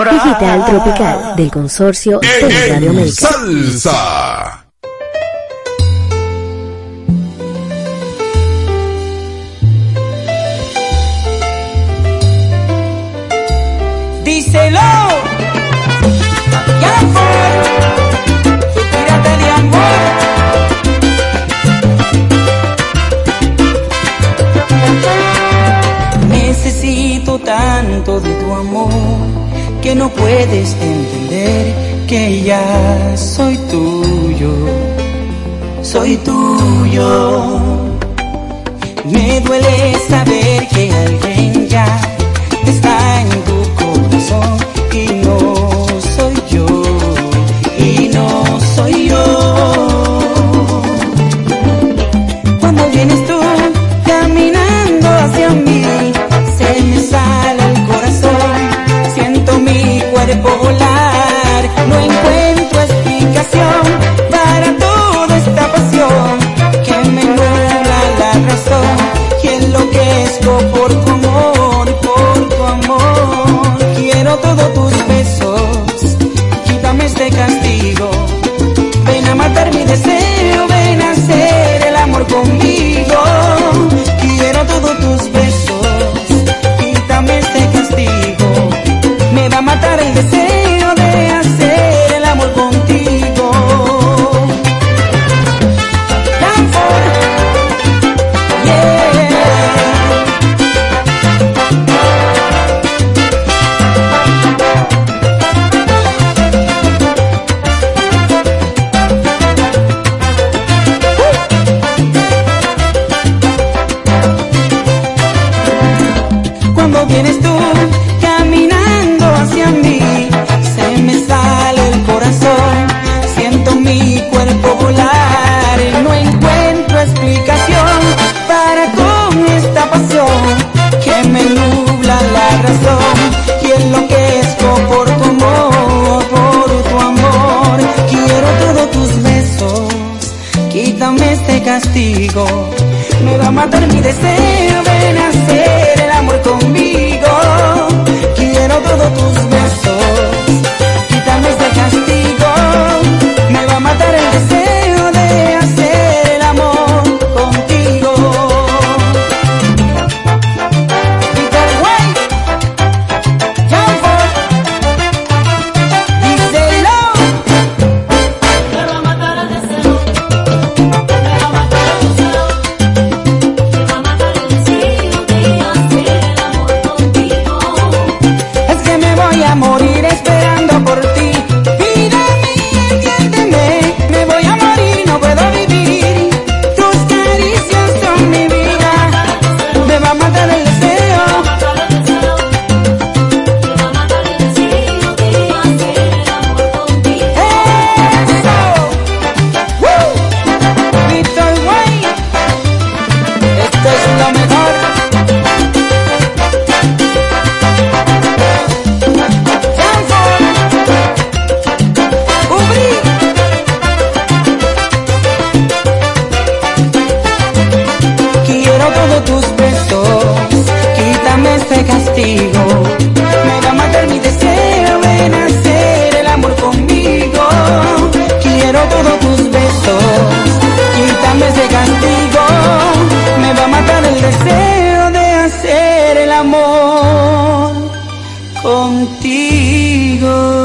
sembrar. Digital Tropical del consorcio Solidario Americano. Salsa. Díselo. Ya de amor. Necesito tanto de tu amor que no puedes entender que ya soy tuyo, soy tuyo. Me duele saber deseo de hacer el amor contigo.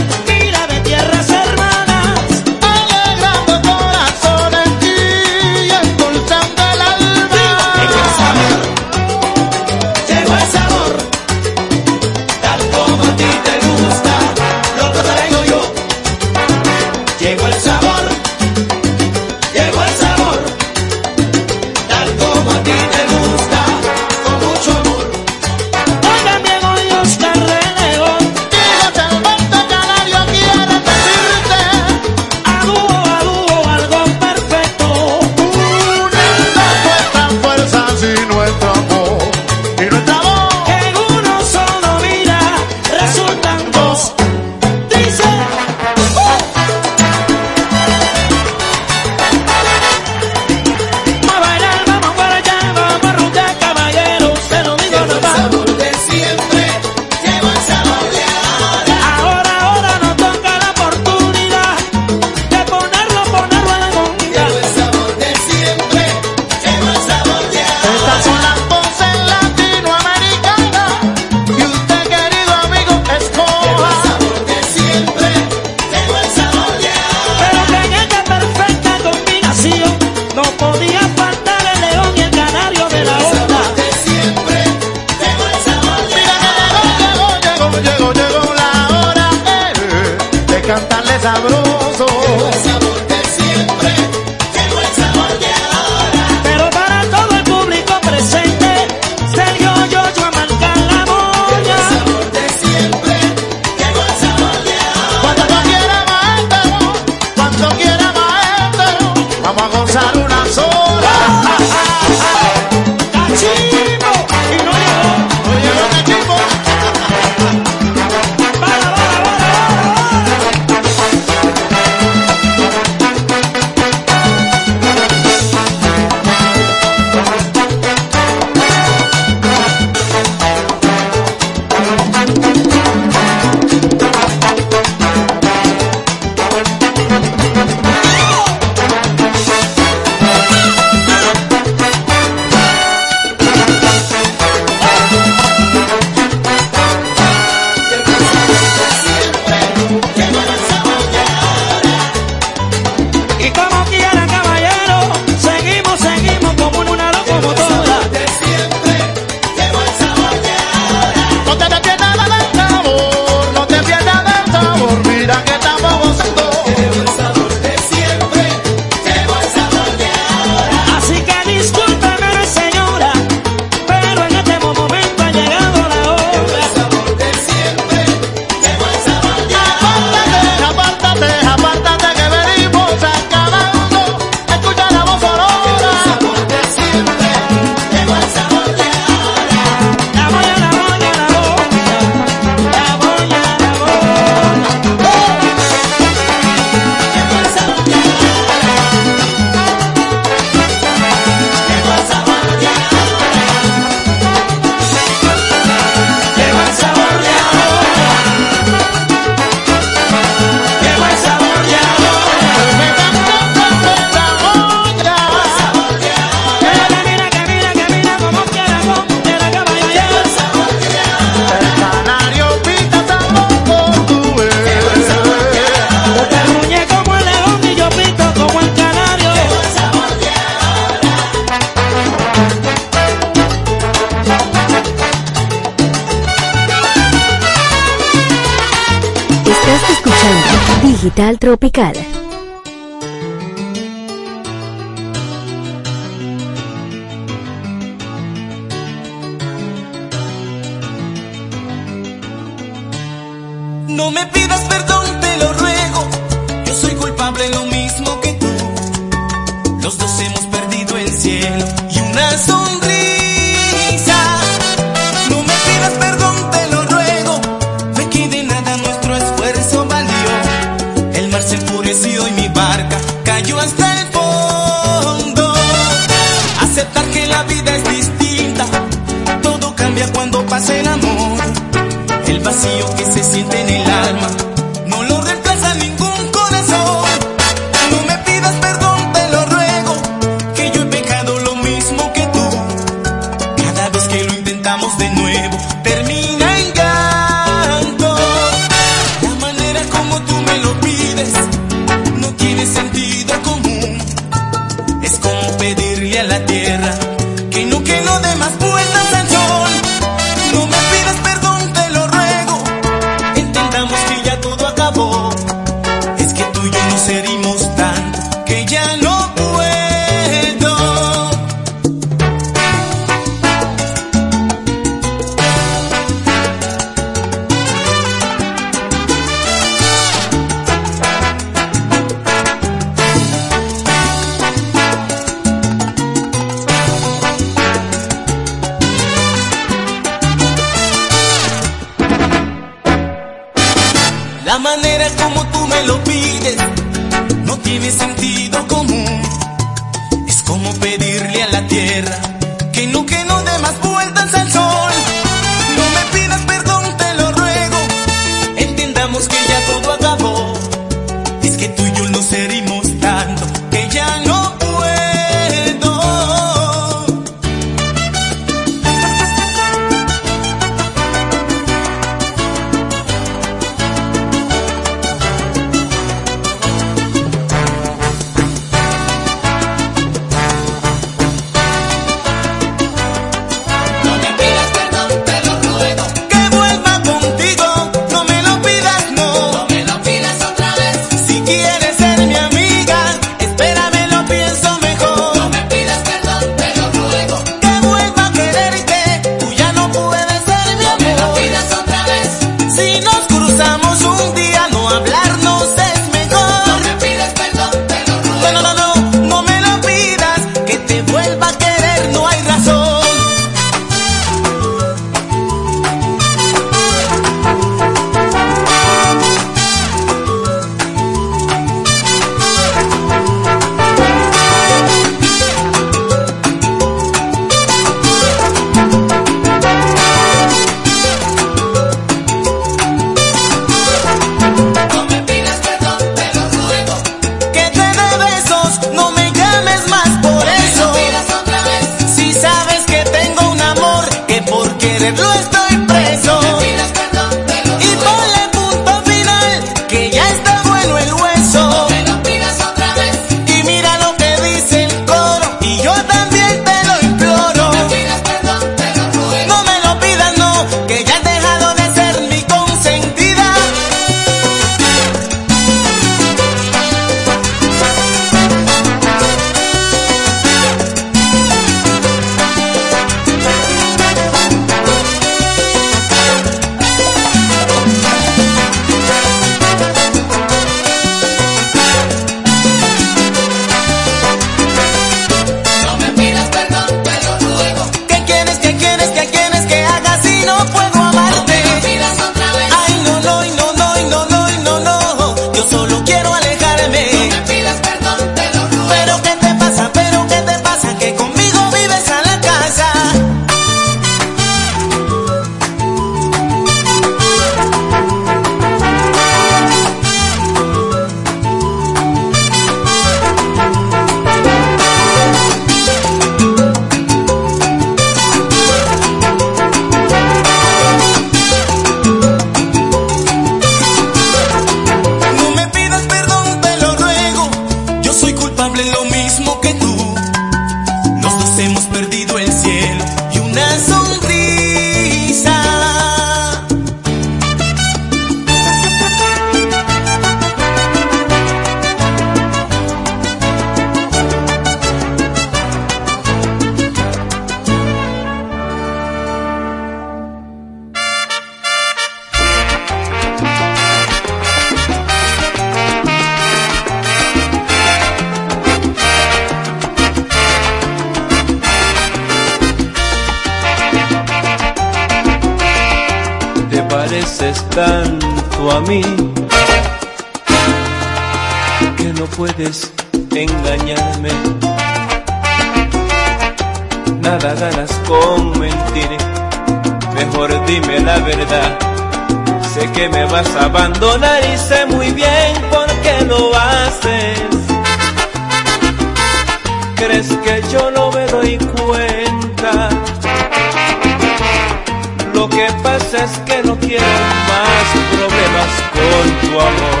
Que pasa es que no quiero más problemas con tu amor.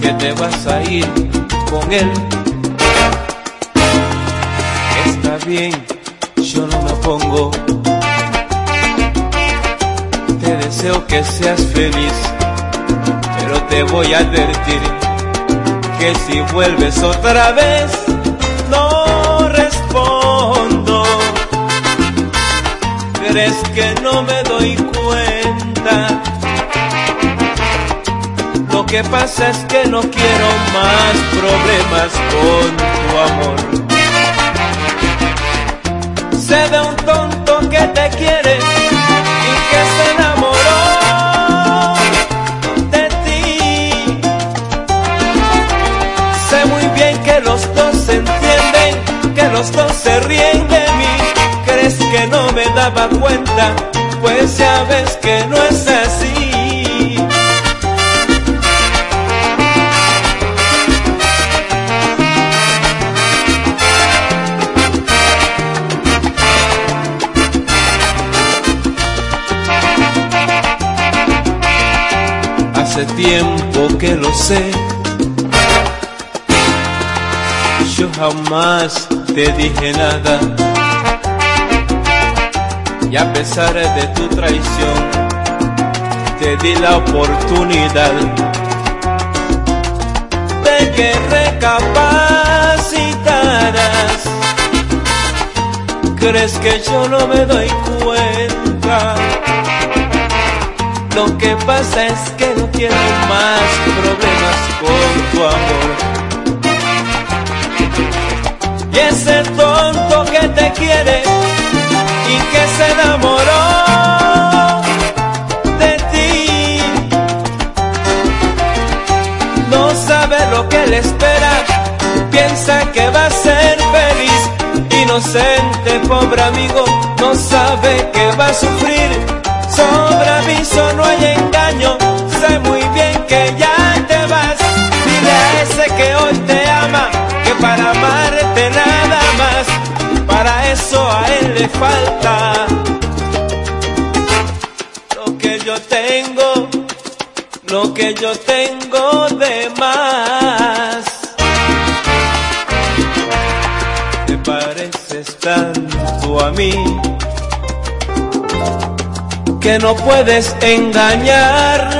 Que te vas a ir con él. Está bien, yo no me pongo. Te deseo que seas feliz, pero te voy a advertir que si vuelves otra vez, ¿Crees que no me doy cuenta? Lo que pasa es que no quiero más problemas con tu amor. Sé de un tonto que te quiere y que se enamoró de ti. Sé muy bien que los dos se entienden, que los dos se ríen de mí. ¿Crees que no me daba cuenta? Pues ya ves que no es así. Hace tiempo que lo sé. Yo jamás te dije nada. Y a pesar de tu traición, te di la oportunidad de que recapacitaras. ¿Crees que yo no me doy cuenta? Lo que pasa es que no quiero más problemas con tu amor. Y ese tonto que te quiere y que se enamoró de ti, no sabe lo que le espera, piensa que va a ser feliz. Inocente, pobre amigo, no sabe que va a sufrir. Sobre aviso no hay engaño, sé muy bien que ya te vas. Dile a ese que hoy te ama, que para amarte nada más, le falta. Lo que yo tengo, lo que yo tengo de más. Te pareces tanto a mí que no puedes engañarme.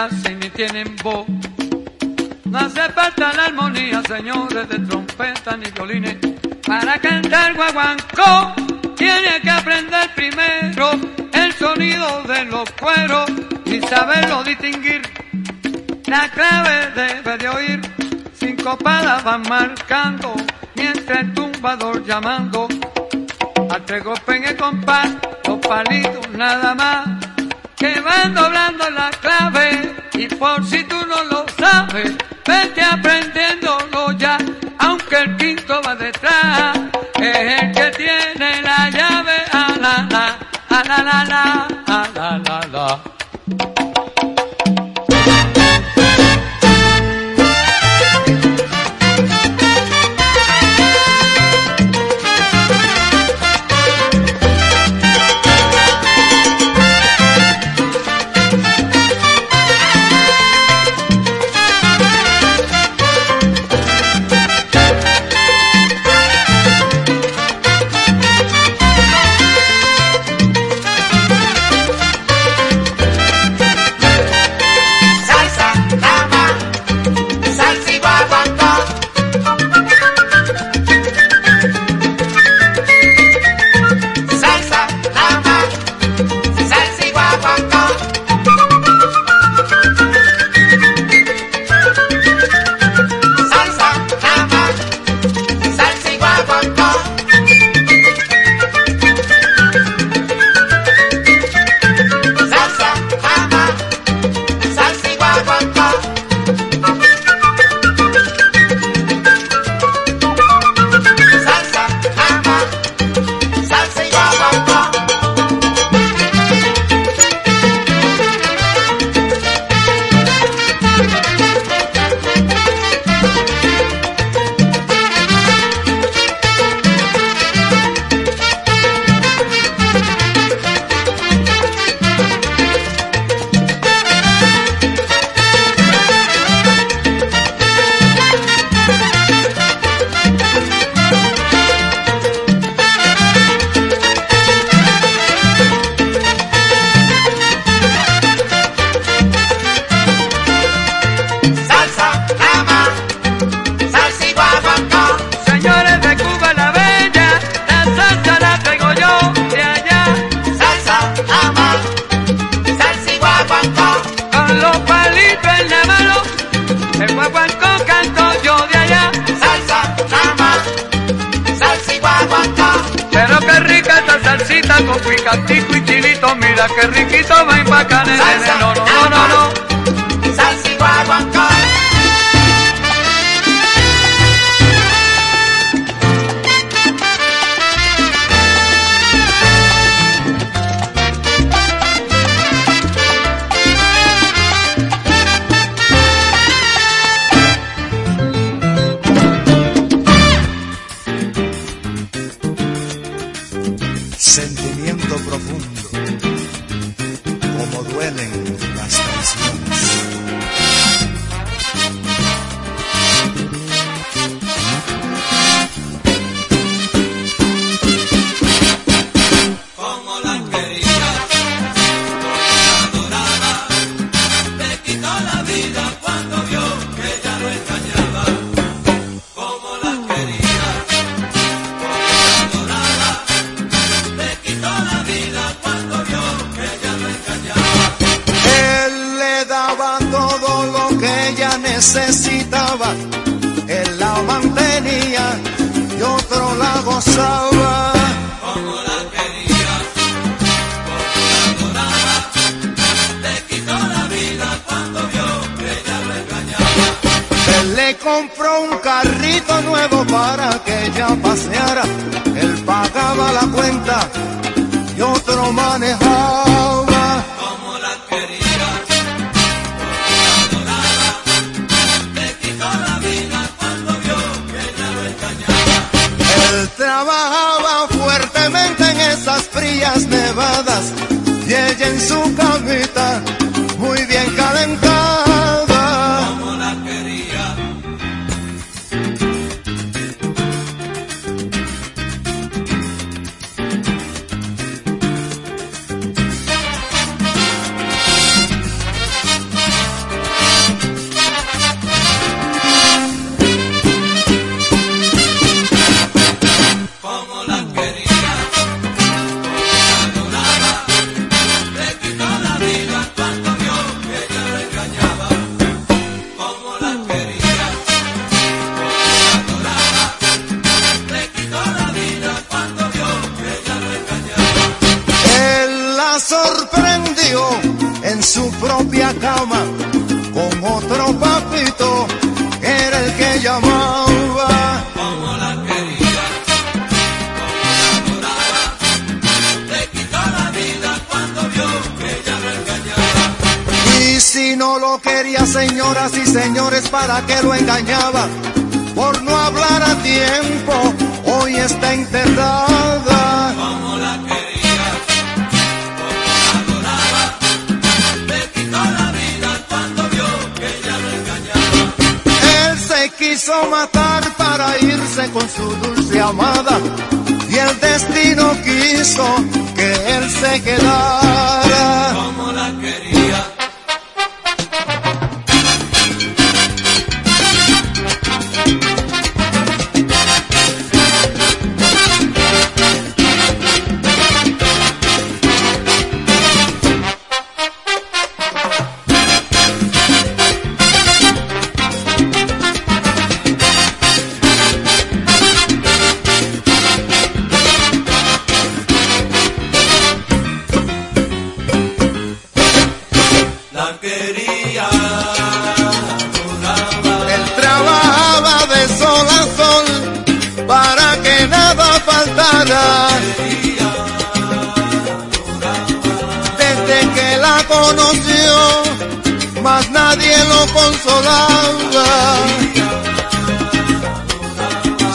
casi ni tienen voz. No hace falta la armonía, señores, de trompeta ni violines. Para cantar guaguancó, tiene que aprender primero el sonido de los cueros y saberlo distinguir. La clave debe de oír, cinco palas van marcando, mientras el tumbador llamando. Al tres en el compás, dos palitos nada más, que van doblando la clave, y por si tú no lo sabes, vete aprendiéndolo ya, aunque el quinto va detrás, es el que tiene la llave, a la la, la la la la la.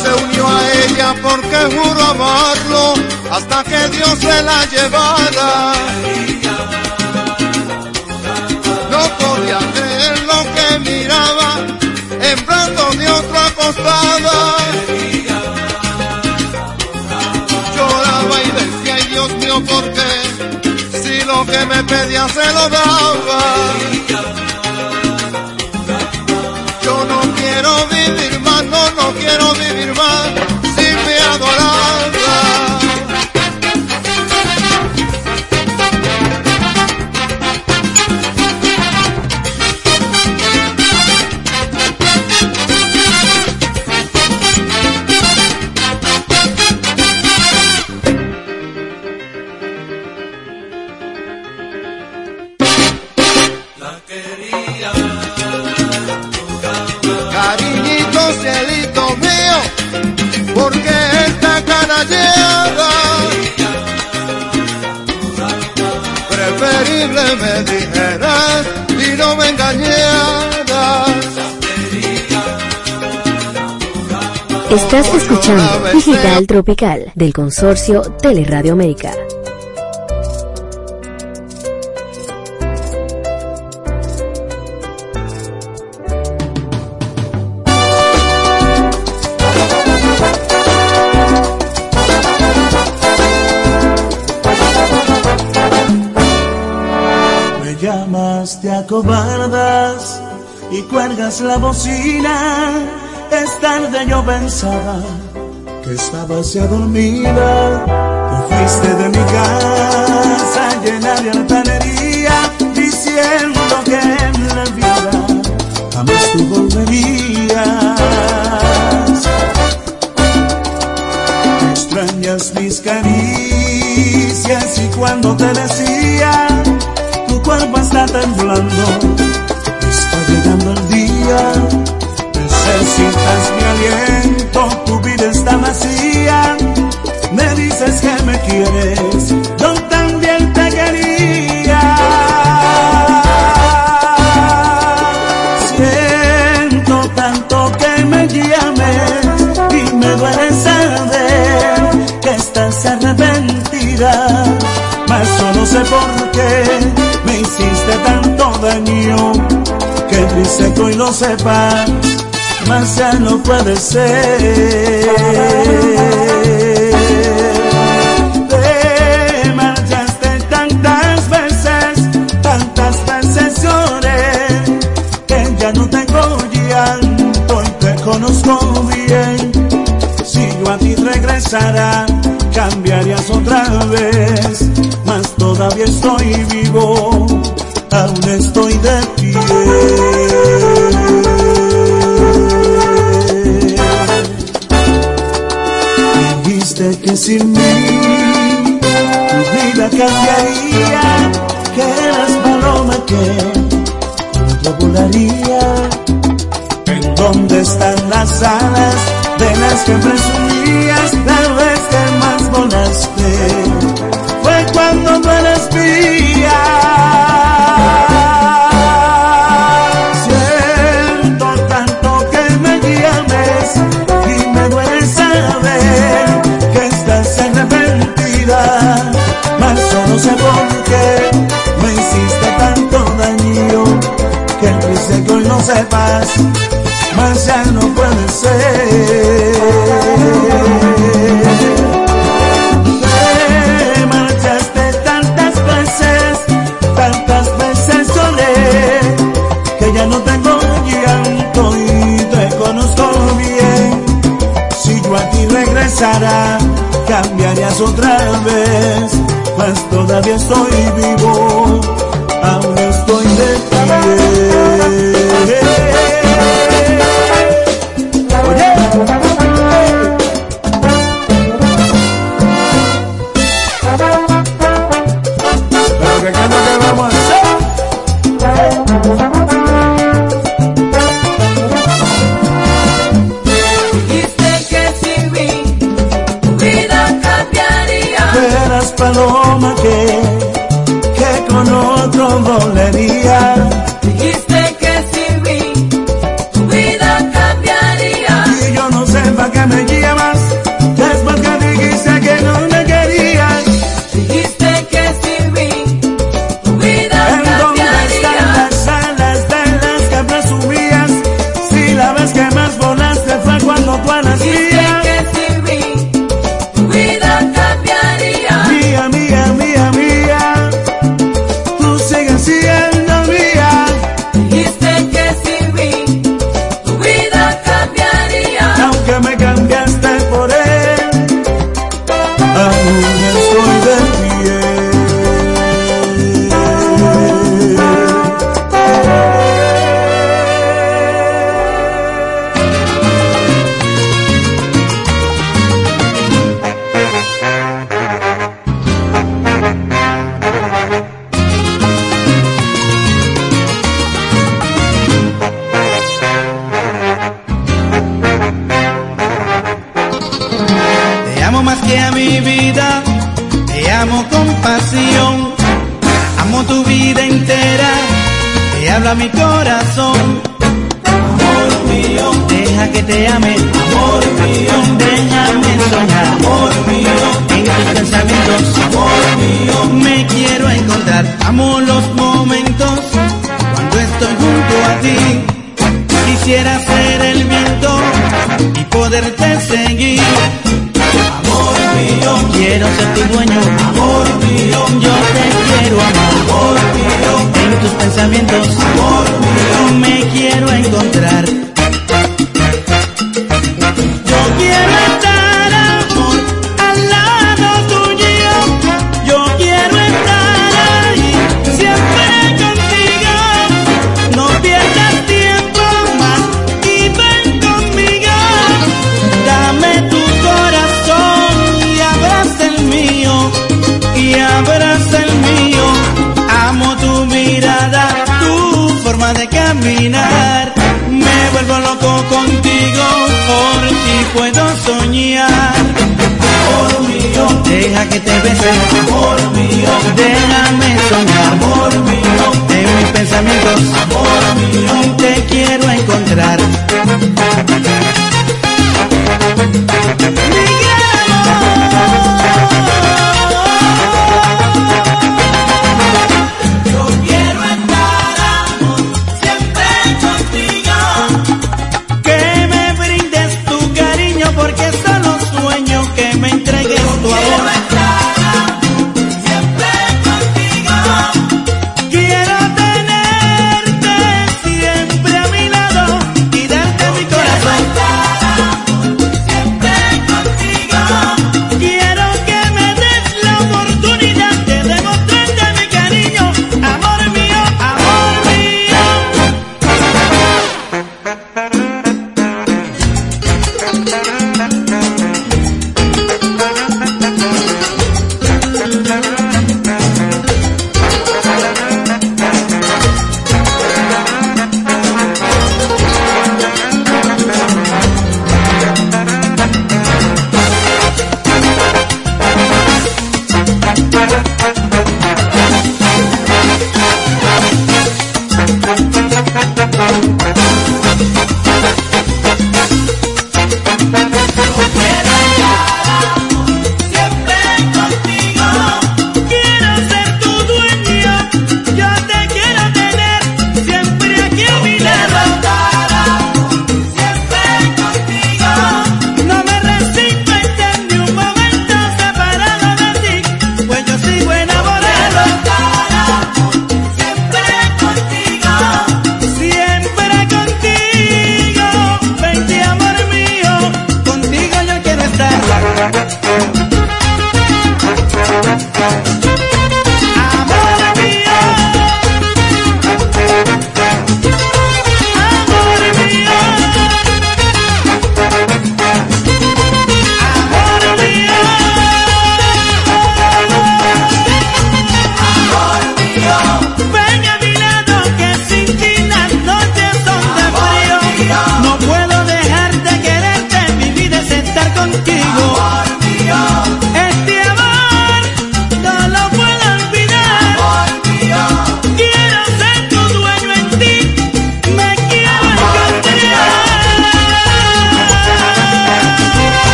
Se unió a ella porque juró amarlo hasta que Dios se la llevara. No podía creer lo que miraba, en brazos de otro acostada. Lloraba y decía, ay Dios mío, ¿por qué? Si lo que me pedía se lo daba. Quiero vivir más, Estás escuchando Digital Tropical del consorcio Teleradio América. Me llamas, te acobardas y cuelgas la bocina. Tarde, yo pensaba que estabas ya dormida. Te fuiste de mi casa llena de altanería, diciendo que en la vida jamás tú volverías. Extrañas mis caricias y cuando te decía tu cuerpo está temblando, está llegando el día, necesitas mi aliento, tu vida está vacía, me dices que me quieres, yo también te quería. Siento tanto que me llames y me duele saber que estás arrepentida, mas solo sé por qué me hiciste tanto daño, que triste que hoy lo sepas, mas ya no puede ser. Te marchaste tantas veces, tantas veces lloré, que ya no tengo llanto y te conozco bien. Si yo a ti regresara, cambiarías otra vez, mas todavía estoy vivo, aún estoy de pie. Que sin mí vida cambiaría, que las palomas que volaría. ¿En dónde están las alas de las que presumías? Tal vez sepas, más ya no puede ser. Te marchaste tantas veces, tantas veces solé, que ya no tengo llanto y te conozco bien. Si yo a ti regresara, cambiarías otra vez, pues todavía estoy vivo,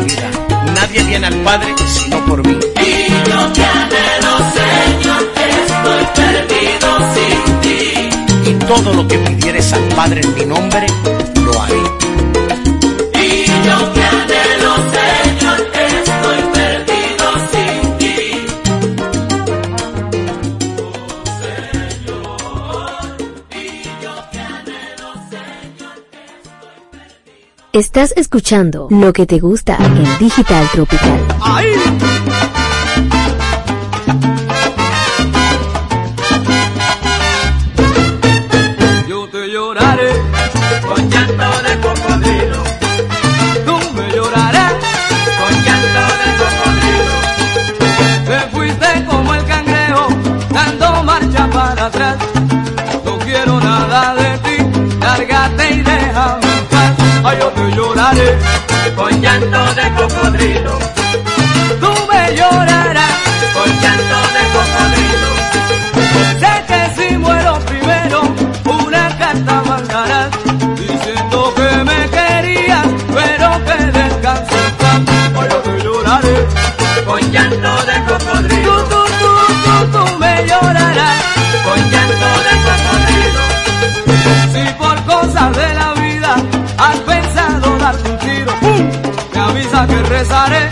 vida. Nadie viene al Padre sino por mí. Y yo te anhelo, Señor, estoy perdido sin ti. Y todo lo que pidieres al Padre en mi nombre, Estás escuchando lo que te gusta en Digital Tropical. con llanto de cocodrilo. pesare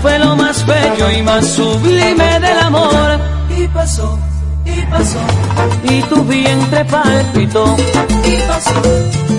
Fue lo más bello y más sublime del amor. Y pasó, y pasó. Y tu vientre palpitó. Y pasó.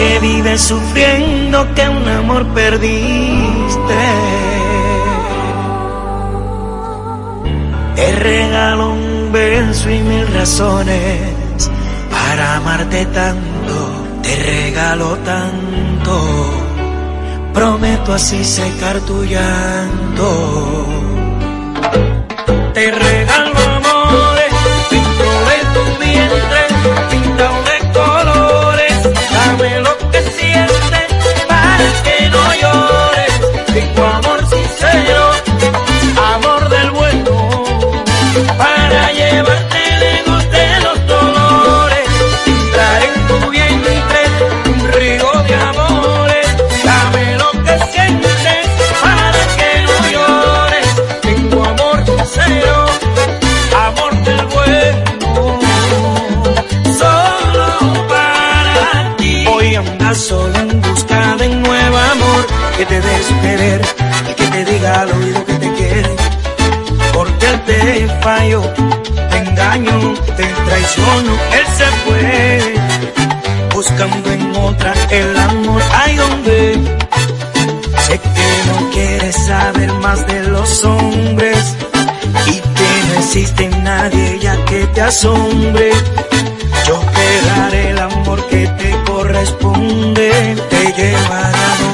Que vives sufriendo que un amor perdiste. Te regalo un beso y mil razones para amarte tanto. Te regalo tanto. Prometo así secar tu llanto te regalo que te dé su querer, que te diga al oído que te quiere. Porque él te falló, te engaño, te traiciono, él se fue. Buscando en otra el amor, hay donde. Sé que no quieres saber más de los hombres y que no existe nadie ya que te asombre. Yo te daré el amor que te corresponde, te llevará a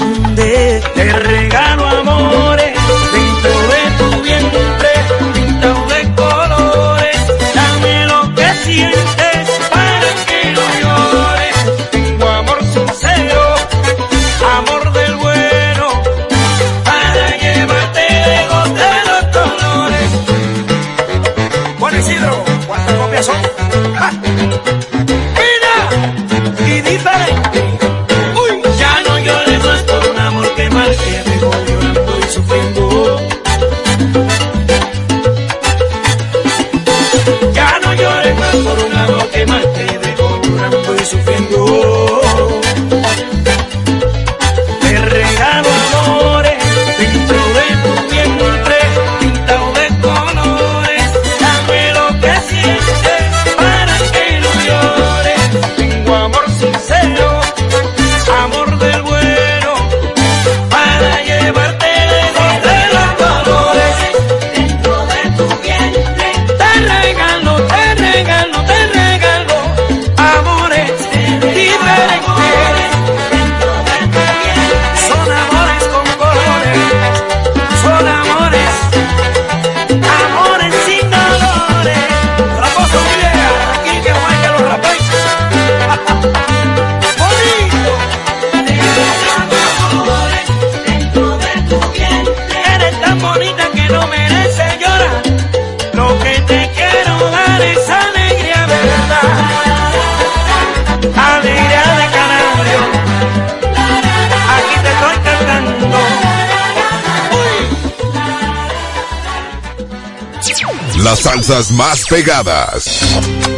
más pegadas.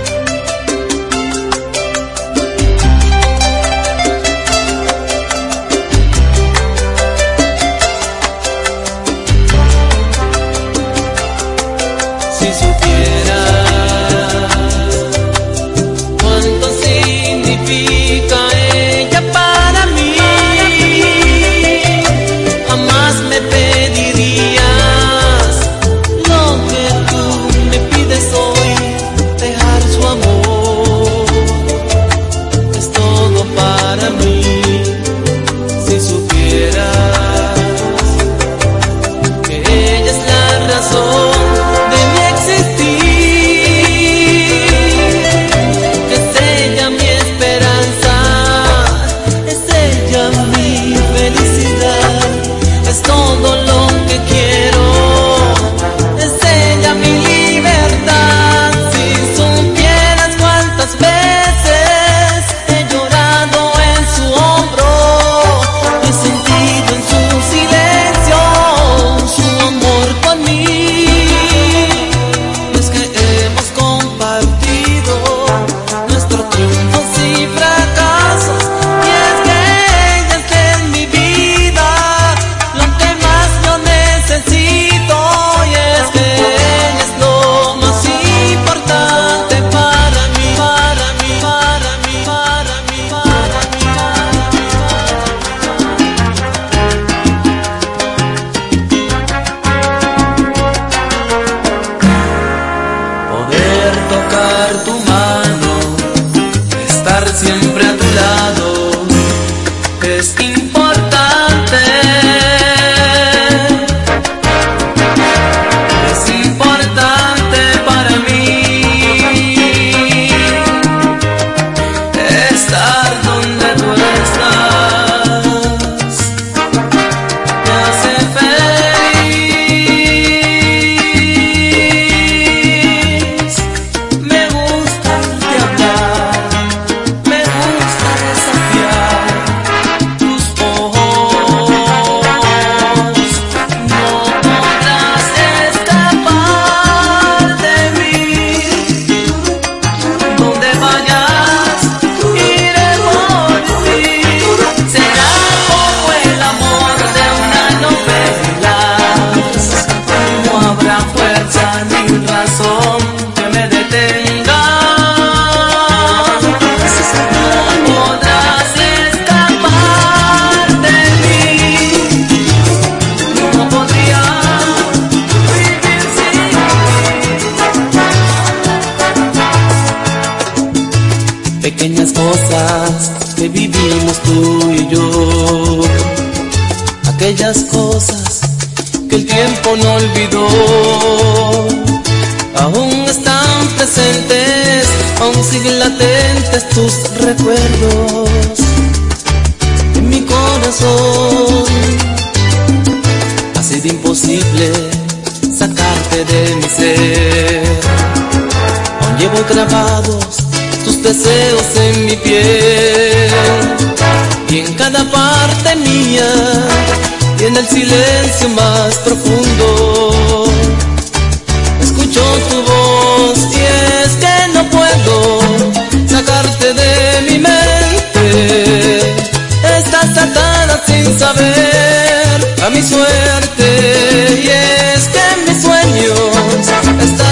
Fuimos tú y yo. Aquellas cosas que el tiempo no olvidó, aún están presentes, aún siguen latentes tus recuerdos en mi corazón. Ha sido imposible sacarte de mi ser, aún llevo grabados tus deseos en mi piel. Y en cada parte mía y en el silencio más profundo escucho tu voz. Y es que no puedo sacarte de mi mente. Estás atada sin saber a mi suerte. Y es que mis sueños estás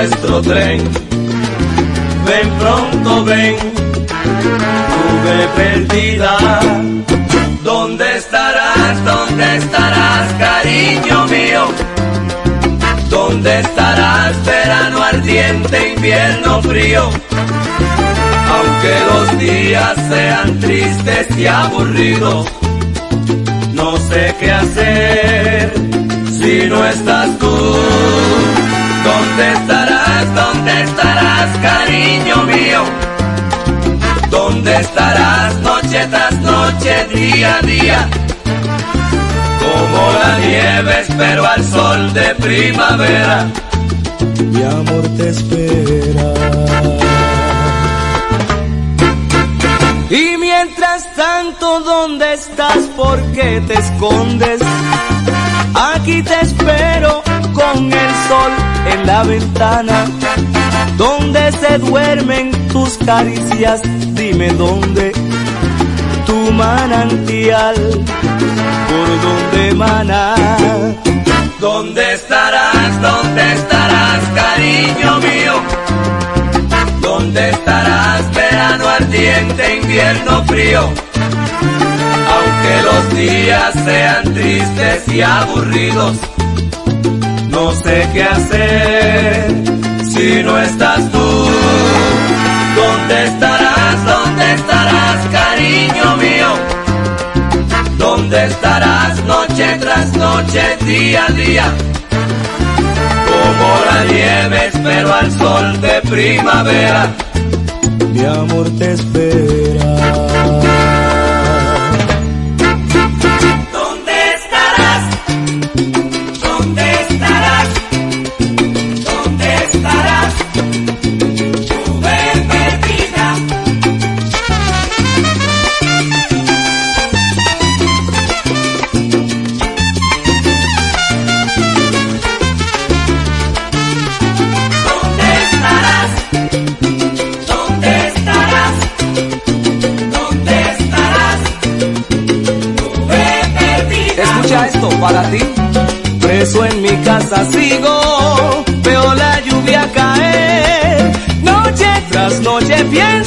nuestro tren. Ven pronto, ven, tuve perdida. ¿Dónde estarás? ¿Dónde estarás, cariño mío? ¿Dónde estarás, verano ardiente, invierno frío? Aunque los días sean tristes y aburridos, no sé qué hacer si no estás tú. ¿Dónde estarás? ¿Dónde estarás, cariño mío? ¿Dónde estarás noche tras noche, día a día? Como la nieve espero al sol de primavera. Mi amor te espera. Y mientras tanto, ¿dónde estás? ¿Por qué te escondes? Aquí te espero con el sol en la ventana. ¿Dónde se duermen tus caricias? Dime dónde. Tu manantial, por dónde emana. ¿Dónde estarás? ¿Dónde estarás, cariño mío? ¿Dónde estarás, verano ardiente, invierno frío? Aunque los días sean tristes y aburridos, no sé qué hacer si no estás tú. ¿Dónde estarás? ¿Dónde estarás, cariño mío? ¿Dónde estarás noche tras noche, día a día? Como la nieve espero al sol de primavera. Mi amor te espera. Sigo, veo la lluvia caer. Noche tras noche pienso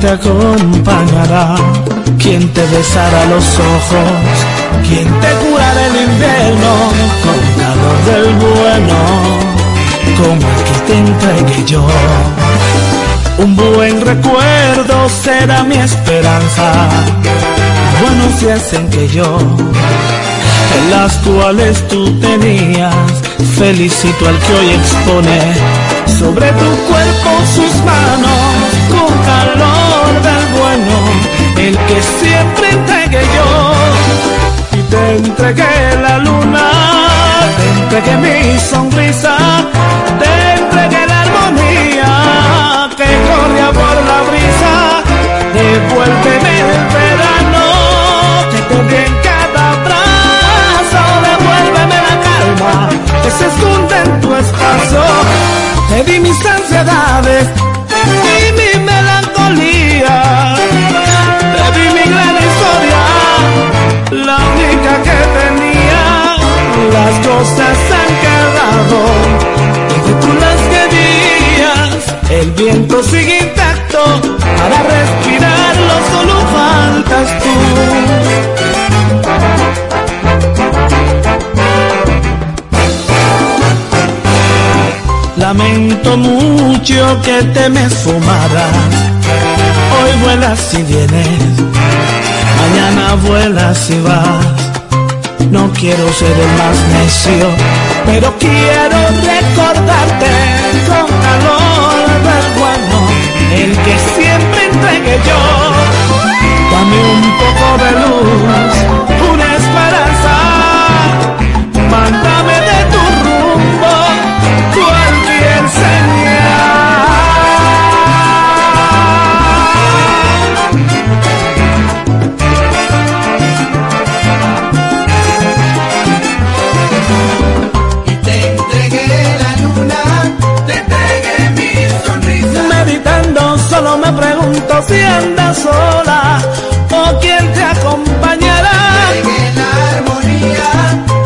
te acompañará, quien te besará los ojos, quien te curará el invierno con calor del bueno, como el que te entregué yo. Un buen recuerdo será mi esperanza, buenos días en que yo, en las cuales tú tenías, felicito al que hoy expone sobre tu cuerpo sus manos del bueno, el que siempre entregué yo mucho que te me sumaras. Hoy vuelas y vienes, mañana vuelas y vas. No quiero ser el más necio, pero quiero recordarte sola o quién te acompañará. La armonía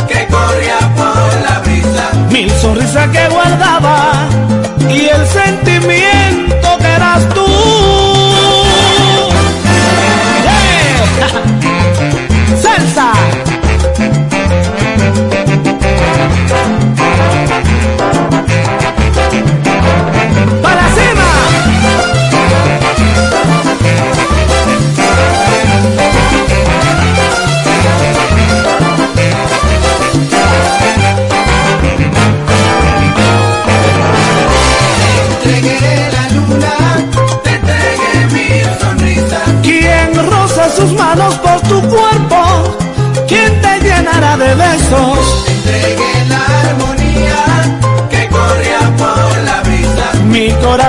que corría por la brisa. Mil sonrisas que guardaba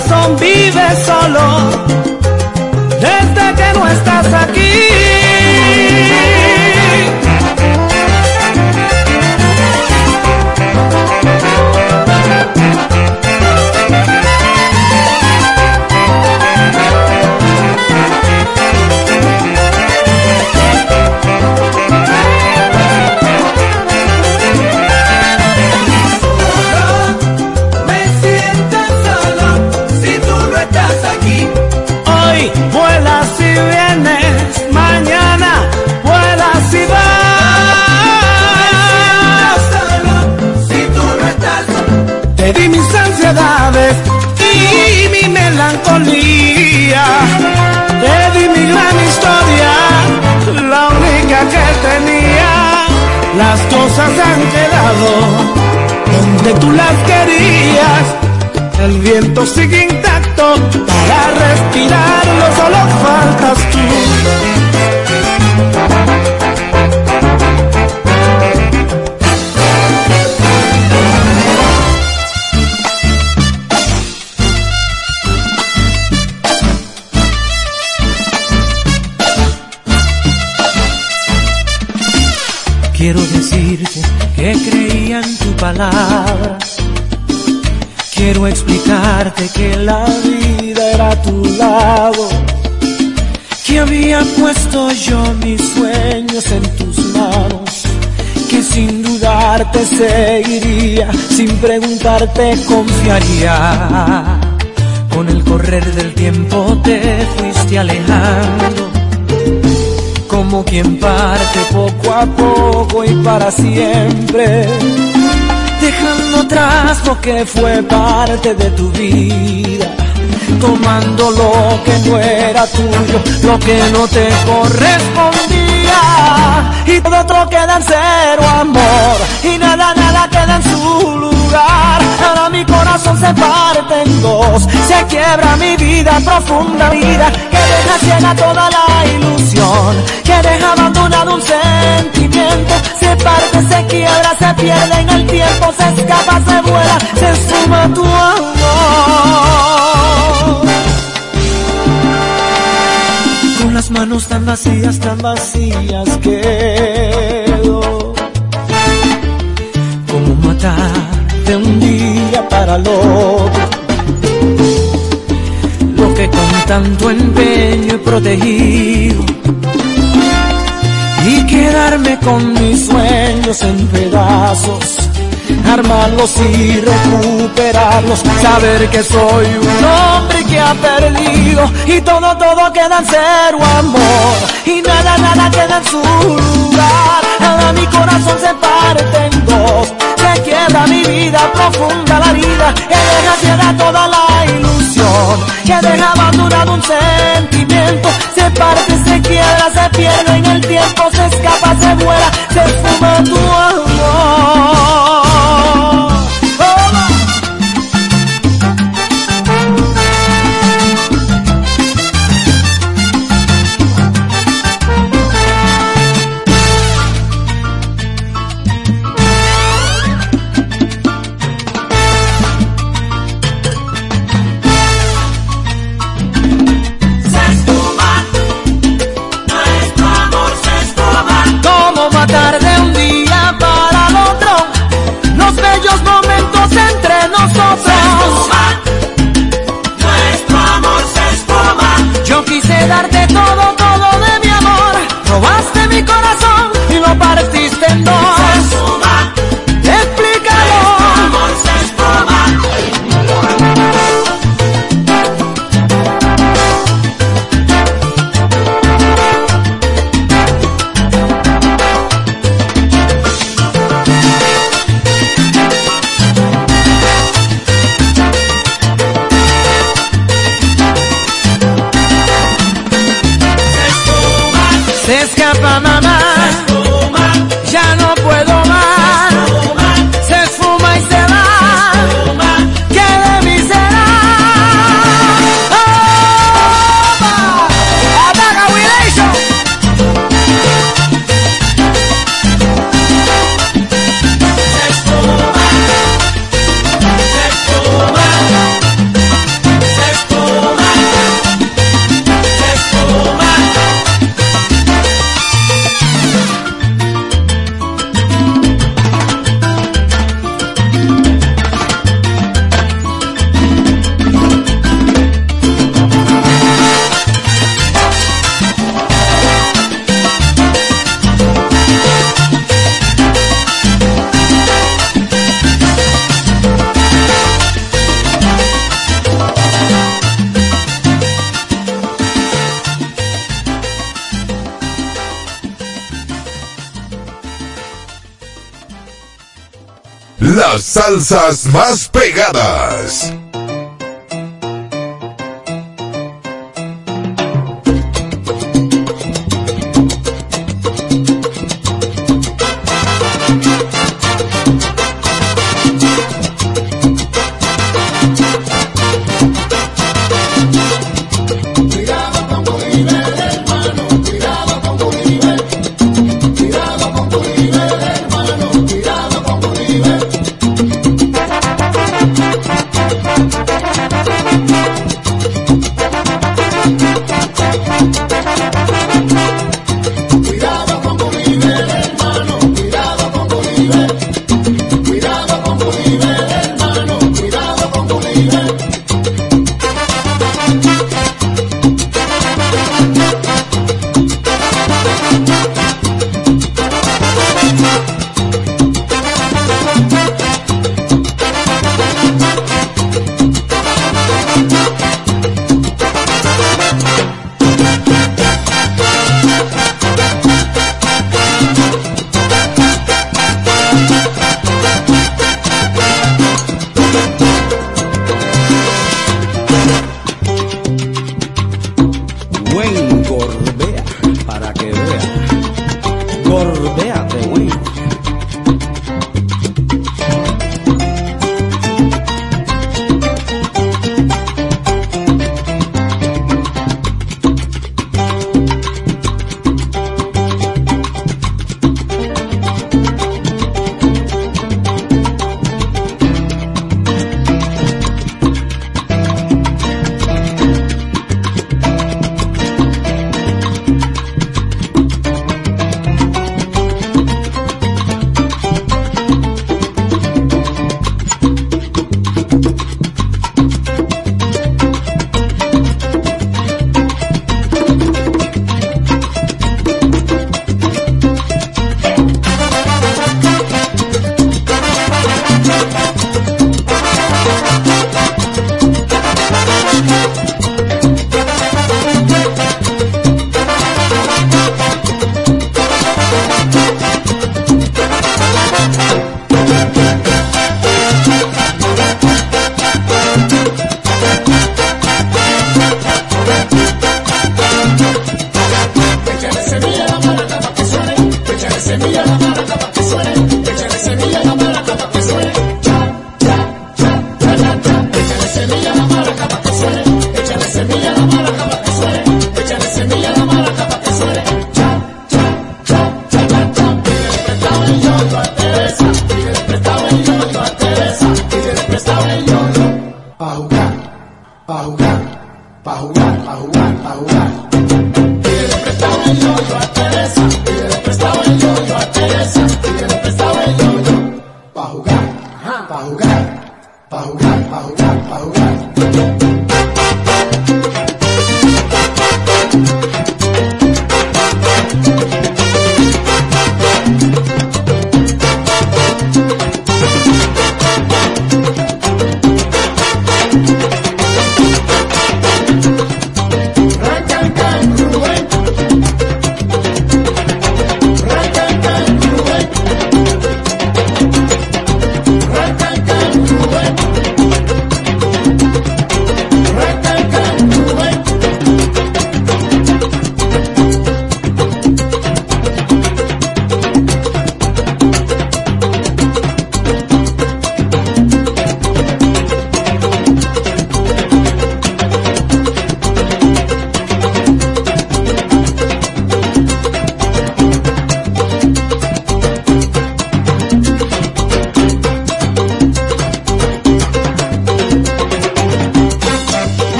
corazón vive solo desde que no estás aquí. Donde tú las querías. El viento sigue intacto para respirarlo, solo faltas tú. Quiero decirte que creía en tu palabra. Quiero explicarte que la vida era a tu lado. Que había puesto yo mis sueños en tus manos. Que sin dudar te seguiría, sin preguntarte confiaría. Con el correr del tiempo te fuiste alejando como quien parte poco a poco y para siempre, lo que fue parte de tu vida, tomando lo que no era tuyo, lo que no te correspondía, y todo otro queda en cero amor, y nada, nada queda en su lugar. Ahora mi corazón se parte en dos, se quiebra mi vida, profunda vida, que deja ciega toda la ilusión, que deja abandonado un sentimiento, se parte, se quiebra, se pierde en el tiempo, se escapa, se vuela, se suma tu amor. Con las manos tan vacías, tan vacías quedo. Como matar de un día para el otro. Lo que con tanto empeño he protegido. Y quedarme con mis sueños en pedazos armarlos y recuperarlos, saber que soy un hombre que ha perdido. Y todo, todo queda en cero amor. Y nada, nada queda en su lugar. Ahora mi corazón se parte en dos, se quiebra mi vida, profunda la vida, que deja ciega toda la ilusión, que deja abandonado un sentimiento, se parte, se quiebra, se pierde en el tiempo, se escapa, se vuela, se fuma tu amor. Salsas más pegadas.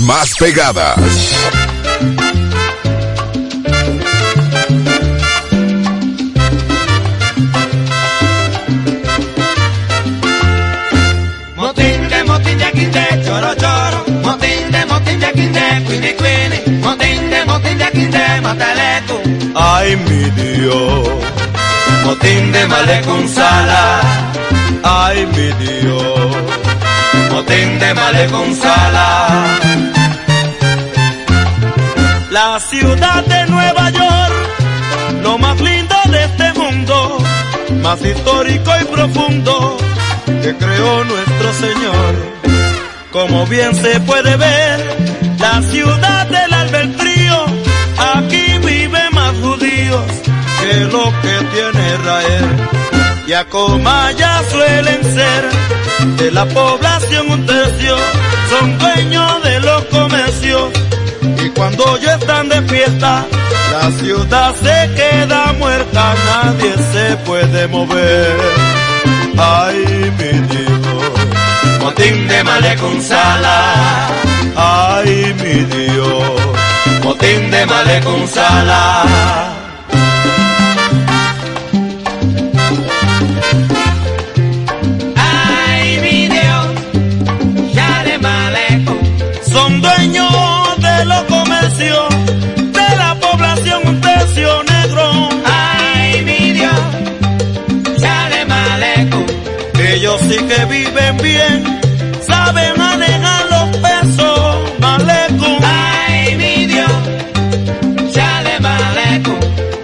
más pegadas. Motín de motín de quinte, choro choro. Motín de motín de quinte, cuini. Motín de motín de quinte. Ay, mi Dios. Motín de malecón sala. Ay, mi Dios. Motín de malecón sala. La ciudad de Nueva York, lo más lindo de este mundo, más histórico y profundo que creó nuestro Señor. Como bien se puede ver, la ciudad del albedrío, aquí vive más judíos que lo que tiene Israel. Y a Comaya suelen ser de la población un tercio, son dueños de los comercios. Cuando ellos están de fiesta, la ciudad se queda muerta, nadie se puede mover. Ay, mi Dios. Motín de malecón sala. Ay, mi Dios. Motín de malecón sala. Bien, saben manejar los pesos, malecón. Ay, mi Dios, ya de malecón.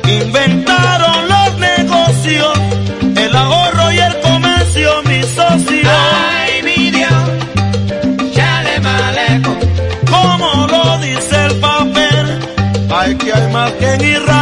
Inventaron los negocios, el ahorro y el comercio, mi socio. Ay, mi Dios, ya de malecón. Como lo dice el papel, hay que hay más que en Israel,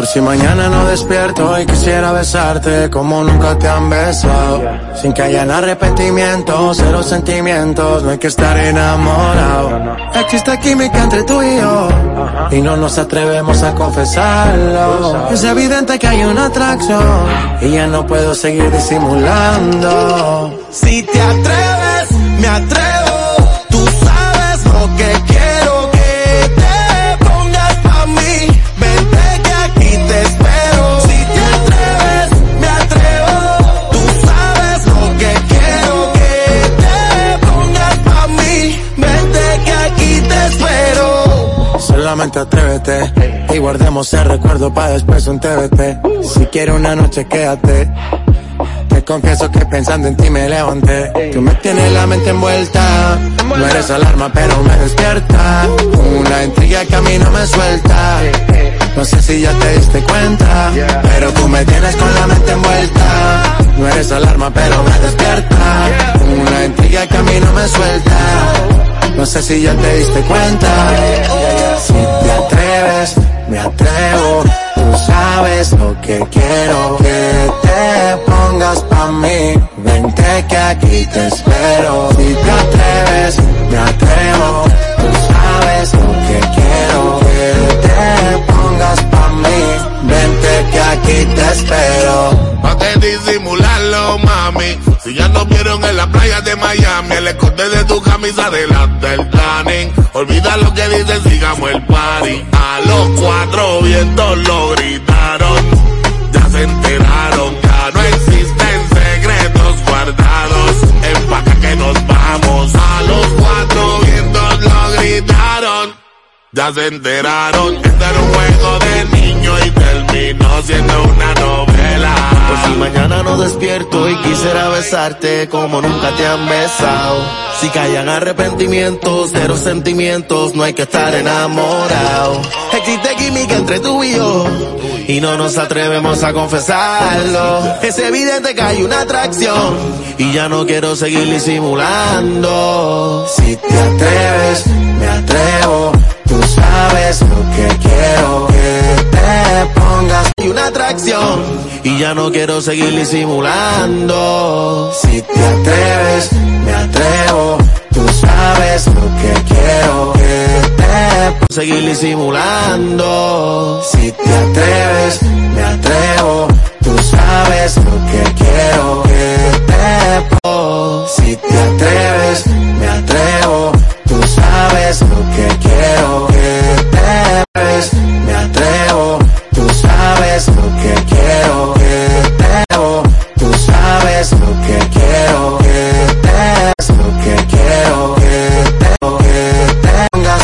Por si mañana no despierto y quisiera besarte como nunca te han besado. Sin que hayan arrepentimientos, cero sentimientos, no hay que estar enamorado. Existe química entre tú y yo y no nos atrevemos a confesarlo. Es evidente que hay una atracción y ya no puedo seguir disimulando. Si te atreves, me atrevo. Tú sabes lo que Solamente atrévete, Y guardemos el recuerdo para después un TBT. Si quieres una noche, quédate. Te confieso que pensando en ti me levanté. Tú me tienes la mente envuelta. No eres alarma, pero me despierta. Una intriga que a mí no me suelta. No sé si ya te diste cuenta, pero tú me tienes con la mente envuelta. No eres alarma, pero me despierta. Una intriga que a mí no me suelta. No sé si ya te diste cuenta. Si te atreves, me atrevo. Tú sabes lo que quiero. Que te pongas pa' mí. Vente que aquí te espero. Si te atreves, me atrevo. Sabes lo que quiero. Que te pongas pa' mí. Vente que aquí te espero. Pa' que disimularlo, mami. Si ya nos vieron en la playa de Miami, el escote de tu camisa delante del tanning. Olvida lo que dicen, sigamos el party. A los cuatro vientos lo gritaron. Ya se enteraron, ya no existen secretos guardados. Empaca que nos vamos. A los cuatro vientos lo gritaron. Ya se enteraron, este era un juego de niño y terminó siendo una novela. Por si mañana no despierto y quisiera besarte como nunca te han besado. Si callan arrepentimientos, cero sentimientos, no hay que estar enamorado. Existe química entre tú y yo y no nos atrevemos a confesarlo. Es evidente que hay una atracción y ya no quiero seguir disimulando. Si te atreves, me atrevo sabes lo que quiero que te pongas. Y una atracción. Y ya no quiero seguir disimulando. Si te atreves me atrevo. Tú sabes lo que quiero que te seguir disimulando. Si te atreves me atrevo. Tú sabes lo que quiero que te si te atreves me atrevo sabes lo que quiero que te ves, me atrevo, tú sabes lo que quiero que te veo.